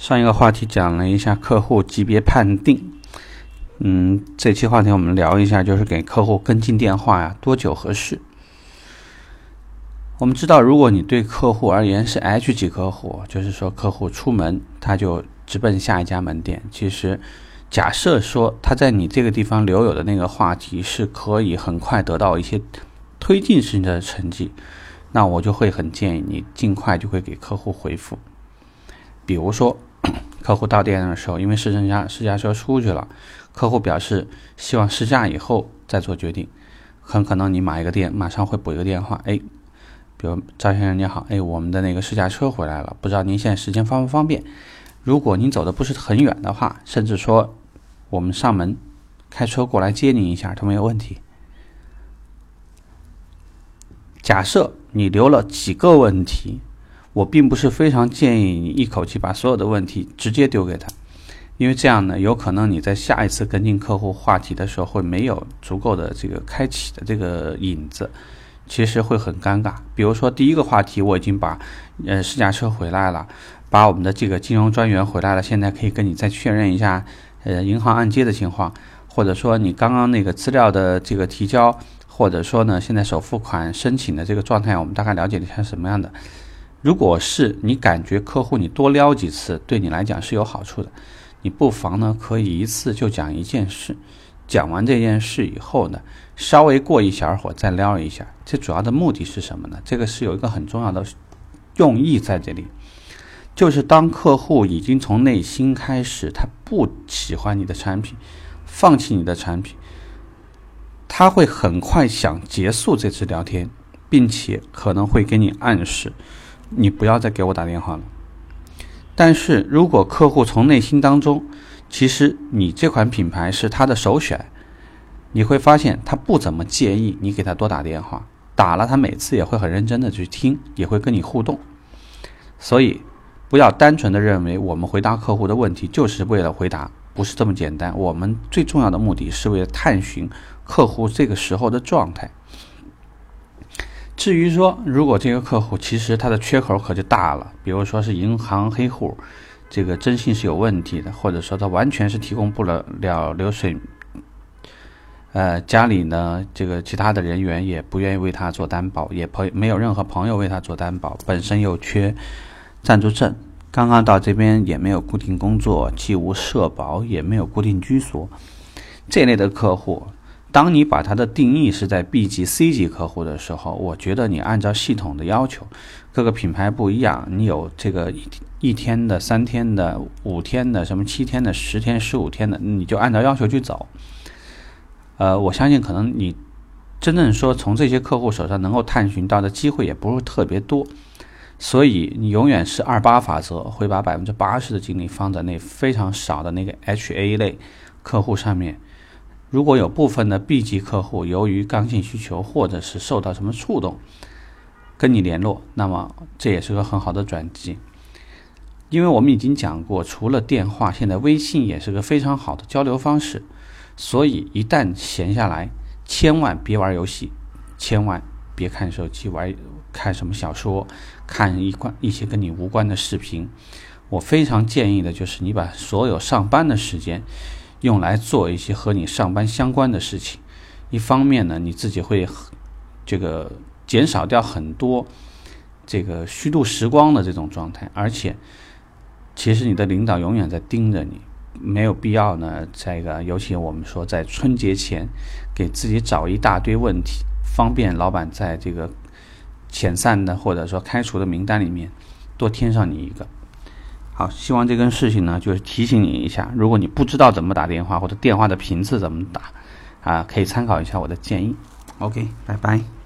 上一个话题讲了一下客户级别判定，嗯，这期话题我们聊一下，就是给客户跟进电话呀，多久合适？我们知道，如果你对客户而言是 H 级客户，就是说客户出门他就直奔下一家门店。其实，假设说他在你这个地方留有的那个话题是可以很快得到一些推进性的成绩，那我就会很建议你尽快就会给客户回复，比如说。客户到店的时候，因为试乘家试驾车出去了，客户表示希望试驾以后再做决定。很可能你买一个店马上会补一个电话，哎，比如赵先生你好，哎，我们的那个试驾车回来了，不知道您现在时间方不方便？如果您走的不是很远的话，甚至说我们上门开车过来接您一下都没有问题。假设你留了几个问题。我并不是非常建议你一口气把所有的问题直接丢给他，因为这样呢，有可能你在下一次跟进客户话题的时候会没有足够的这个开启的这个引子，其实会很尴尬。比如说第一个话题我已经把呃试驾车回来了，把我们的这个金融专员回来了，现在可以跟你再确认一下呃银行按揭的情况，或者说你刚刚那个资料的这个提交，或者说呢现在首付款申请的这个状态，我们大概了解一下什么样的。如果是你感觉客户你多撩几次对你来讲是有好处的，你不妨呢可以一次就讲一件事，讲完这件事以后呢，稍微过一小会儿再撩一下。这主要的目的是什么呢？这个是有一个很重要的用意在这里，就是当客户已经从内心开始他不喜欢你的产品，放弃你的产品，他会很快想结束这次聊天，并且可能会给你暗示。你不要再给我打电话了。但是如果客户从内心当中，其实你这款品牌是他的首选，你会发现他不怎么介意你给他多打电话，打了他每次也会很认真的去听，也会跟你互动。所以不要单纯的认为我们回答客户的问题就是为了回答，不是这么简单。我们最重要的目的是为了探寻客户这个时候的状态。至于说，如果这个客户其实他的缺口可就大了，比如说是银行黑户，这个征信是有问题的，或者说他完全是提供不了了流水，呃，家里呢这个其他的人员也不愿意为他做担保，也朋没有任何朋友为他做担保，本身又缺暂住证，刚刚到这边也没有固定工作，既无社保，也没有固定居所，这类的客户。当你把它的定义是在 B 级、C 级客户的时候，我觉得你按照系统的要求，各个品牌不一样，你有这个一天的、三天的、五天的、什么七天的、十天、十五天的，你就按照要求去走。呃，我相信可能你真正说从这些客户手上能够探寻到的机会也不是特别多，所以你永远是二八法则，会把百分之八十的精力放在那非常少的那个 HA 类客户上面。如果有部分的 B 级客户由于刚性需求或者是受到什么触动跟你联络，那么这也是个很好的转机。因为我们已经讲过，除了电话，现在微信也是个非常好的交流方式。所以一旦闲下来，千万别玩游戏，千万别看手机玩看什么小说，看一关一些跟你无关的视频。我非常建议的就是你把所有上班的时间。用来做一些和你上班相关的事情，一方面呢，你自己会这个减少掉很多这个虚度时光的这种状态，而且其实你的领导永远在盯着你，没有必要呢。再一个，尤其我们说在春节前给自己找一大堆问题，方便老板在这个遣散的或者说开除的名单里面多添上你一个。好，希望这件事情呢，就是提醒你一下，如果你不知道怎么打电话或者电话的频次怎么打，啊，可以参考一下我的建议。OK，拜拜。